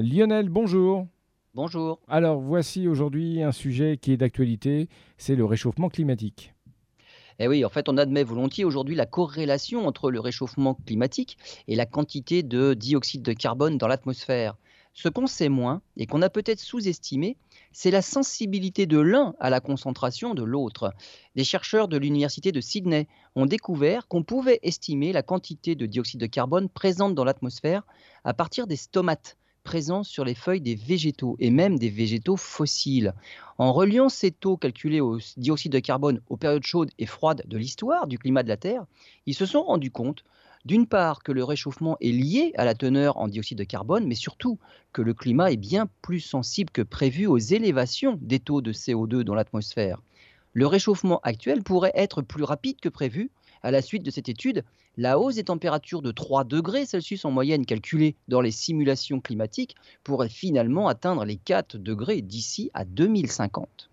Lionel, bonjour. Bonjour. Alors voici aujourd'hui un sujet qui est d'actualité, c'est le réchauffement climatique. Eh oui, en fait, on admet volontiers aujourd'hui la corrélation entre le réchauffement climatique et la quantité de dioxyde de carbone dans l'atmosphère. Ce qu'on sait moins et qu'on a peut-être sous-estimé, c'est la sensibilité de l'un à la concentration de l'autre. Des chercheurs de l'université de Sydney ont découvert qu'on pouvait estimer la quantité de dioxyde de carbone présente dans l'atmosphère à partir des stomates présents sur les feuilles des végétaux et même des végétaux fossiles. En reliant ces taux calculés au dioxyde de carbone aux périodes chaudes et froides de l'histoire du climat de la Terre, ils se sont rendus compte d'une part que le réchauffement est lié à la teneur en dioxyde de carbone, mais surtout que le climat est bien plus sensible que prévu aux élévations des taux de CO2 dans l'atmosphère. Le réchauffement actuel pourrait être plus rapide que prévu à la suite de cette étude, la hausse des températures de 3 degrés Celsius en moyenne calculée dans les simulations climatiques pourrait finalement atteindre les 4 degrés d'ici à 2050.